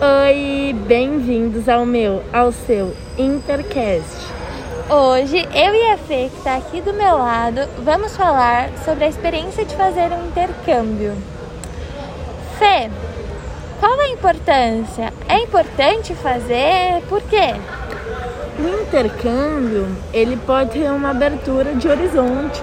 Oi, bem-vindos ao meu, ao seu Intercast. Hoje, eu e a Fê, que está aqui do meu lado, vamos falar sobre a experiência de fazer um intercâmbio. Fê, qual a importância? É importante fazer? Por quê? O intercâmbio, ele pode ter uma abertura de horizontes,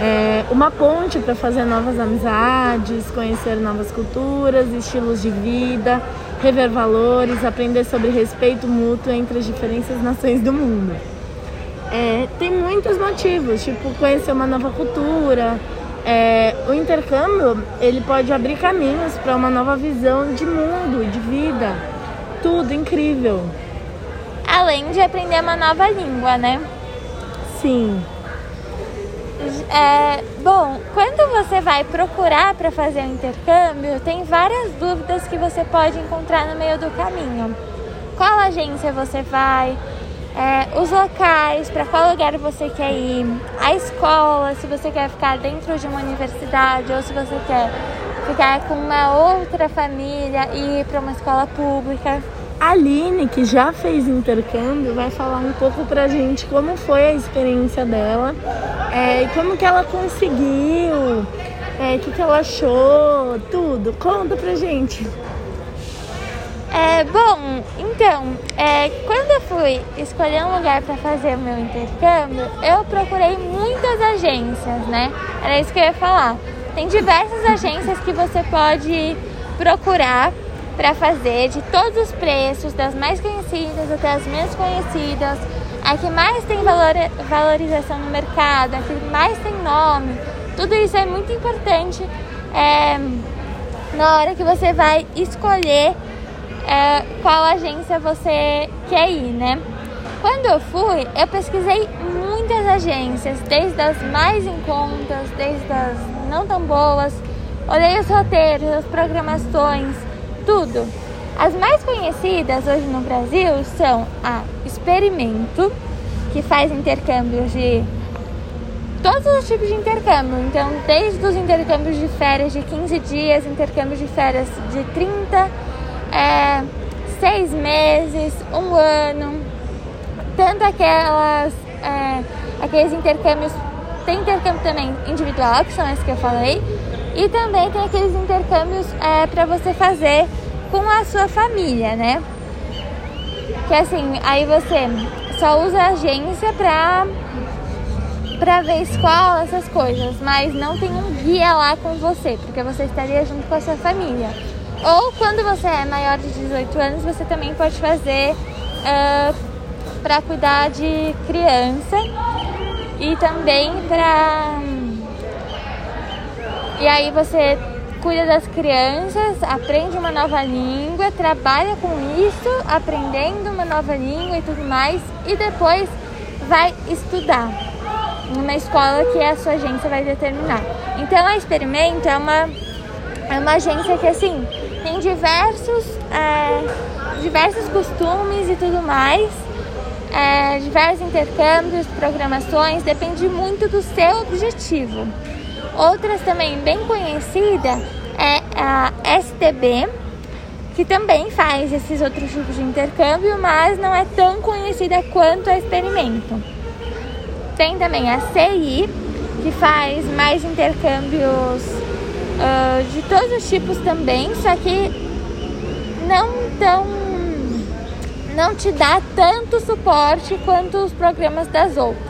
é uma ponte para fazer novas amizades, conhecer novas culturas, estilos de vida, rever valores, aprender sobre respeito mútuo entre as diferentes nações do mundo. É, tem muitos motivos, tipo conhecer uma nova cultura. É, o intercâmbio ele pode abrir caminhos para uma nova visão de mundo, de vida, tudo incrível. Além de aprender uma nova língua, né? Sim. É, bom, quando você vai procurar para fazer o um intercâmbio, tem várias dúvidas que você pode encontrar no meio do caminho. Qual agência você vai? É, os locais, para qual lugar você quer ir, a escola, se você quer ficar dentro de uma universidade ou se você quer ficar com uma outra família e ir para uma escola pública. Aline, que já fez intercâmbio, vai falar um pouco pra gente como foi a experiência dela é, como que ela conseguiu, o é, que, que ela achou, tudo. Conta pra gente. É, bom, então, é, quando eu fui escolher um lugar para fazer o meu intercâmbio, eu procurei muitas agências, né? Era isso que eu ia falar. Tem diversas agências que você pode procurar para fazer de todos os preços, das mais conhecidas até as menos conhecidas, a que mais tem valor, valorização no mercado, a que mais tem nome. Tudo isso é muito importante é, na hora que você vai escolher é, qual agência você quer ir, né? Quando eu fui, eu pesquisei muitas agências, desde as mais em contas, desde as não tão boas. Olhei os roteiros, as programações, As mais conhecidas hoje no Brasil são a Experimento, que faz intercâmbios de todos os tipos de intercâmbio. Então, desde os intercâmbios de férias de 15 dias, intercâmbios de férias de 30, é, 6 meses, um ano, tanto aquelas, é, aqueles intercâmbios, tem intercâmbio também individual, que são esses que eu falei, e também tem aqueles intercâmbios é, para você fazer com a sua família, né? Que assim, aí você só usa a agência pra, pra ver escola, essas coisas, mas não tem um guia lá com você, porque você estaria junto com a sua família. Ou quando você é maior de 18 anos, você também pode fazer uh, para cuidar de criança e também para. E aí você cuida das crianças, aprende uma nova língua, trabalha com isso, aprendendo uma nova língua e tudo mais, e depois vai estudar numa escola que a sua agência vai determinar. Então a Experimento é uma, é uma agência que assim tem diversos, é, diversos costumes e tudo mais. É, diversos intercâmbios, programações, depende muito do seu objetivo. Outras também bem conhecida é a STB, que também faz esses outros tipos de intercâmbio, mas não é tão conhecida quanto a Experimento. Tem também a CI, que faz mais intercâmbios uh, de todos os tipos também, só que não tão não te dá tanto suporte quanto os programas das outras.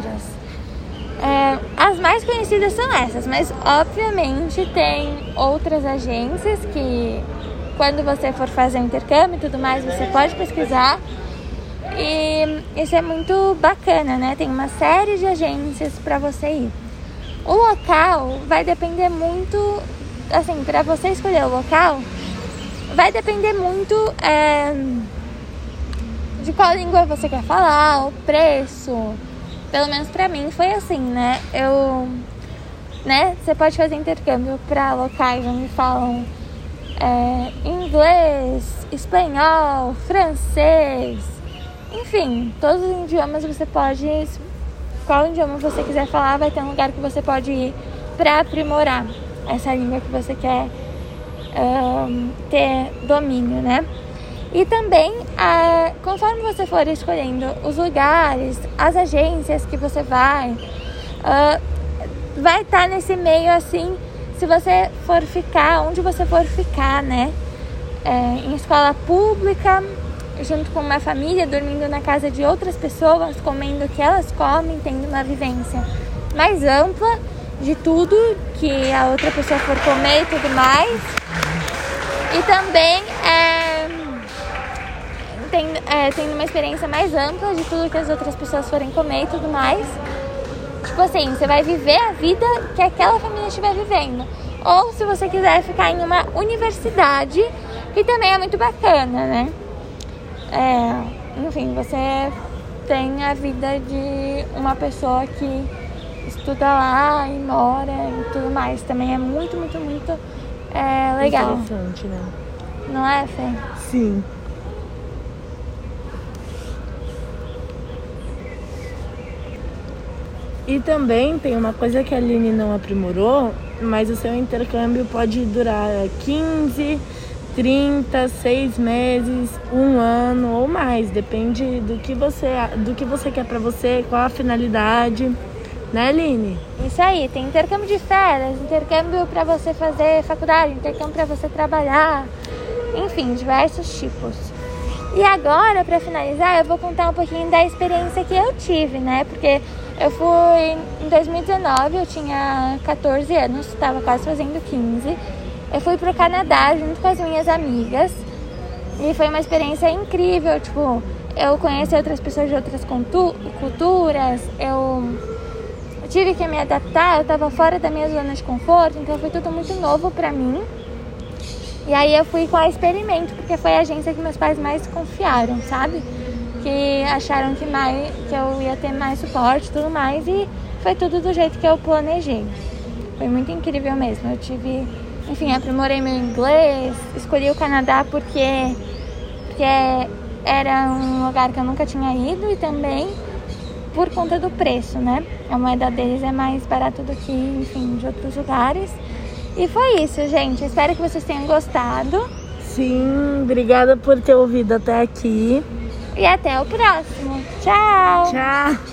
É, as mais conhecidas são essas, mas obviamente tem outras agências que, quando você for fazer intercâmbio e tudo mais, você pode pesquisar. E isso é muito bacana, né? Tem uma série de agências para você ir. O local vai depender muito, assim, para você escolher o local, vai depender muito é, de qual língua você quer falar, o preço pelo menos para mim foi assim, né? Eu, né? Você pode fazer intercâmbio para locais onde falam é, inglês, espanhol, francês, enfim, todos os idiomas você pode, qual idioma você quiser falar, vai ter um lugar que você pode ir para aprimorar essa língua que você quer um, ter domínio, né? E também, é, conforme você for escolhendo os lugares, as agências que você vai, uh, vai estar tá nesse meio assim, se você for ficar, onde você for ficar, né? É, em escola pública, junto com uma família, dormindo na casa de outras pessoas, comendo o que elas comem, tendo uma vivência mais ampla de tudo que a outra pessoa for comer e tudo mais. E também é, tendo, é, tendo uma experiência mais ampla de tudo que as outras pessoas forem comer e tudo mais. Tipo assim, você vai viver a vida que aquela família estiver vivendo. Ou se você quiser ficar em uma universidade, que também é muito bacana, né? É, enfim, você tem a vida de uma pessoa que estuda lá e mora e tudo mais. Também é muito, muito, muito é, legal. Interessante, né? Não é, Fê? Sim. E também tem uma coisa que a Aline não aprimorou, mas o seu intercâmbio pode durar 15, 30, 6 meses, um ano ou mais, depende do que você, do que você quer para você, qual a finalidade, né, Aline? Isso aí, tem intercâmbio de férias, intercâmbio para você fazer faculdade, intercâmbio para você trabalhar, enfim, diversos tipos. E agora, para finalizar, eu vou contar um pouquinho da experiência que eu tive, né? Porque eu fui em 2019, eu tinha 14 anos, estava quase fazendo 15. Eu fui pro Canadá junto com as minhas amigas e foi uma experiência incrível. Tipo, eu conheci outras pessoas de outras culturas, eu tive que me adaptar, eu estava fora da minha zona de conforto, então foi tudo muito novo para mim. E aí eu fui com a Experimento, porque foi a agência que meus pais mais confiaram, sabe? Que acharam que, mais, que eu ia ter mais suporte e tudo mais. E foi tudo do jeito que eu planejei. Foi muito incrível mesmo. Eu tive, enfim, aprimorei meu inglês, escolhi o Canadá porque, porque era um lugar que eu nunca tinha ido e também por conta do preço, né? A moeda deles é mais barata do que, enfim, de outros lugares. E foi isso, gente. Espero que vocês tenham gostado. Sim, obrigada por ter ouvido até aqui. E até o próximo. Tchau! Tchau!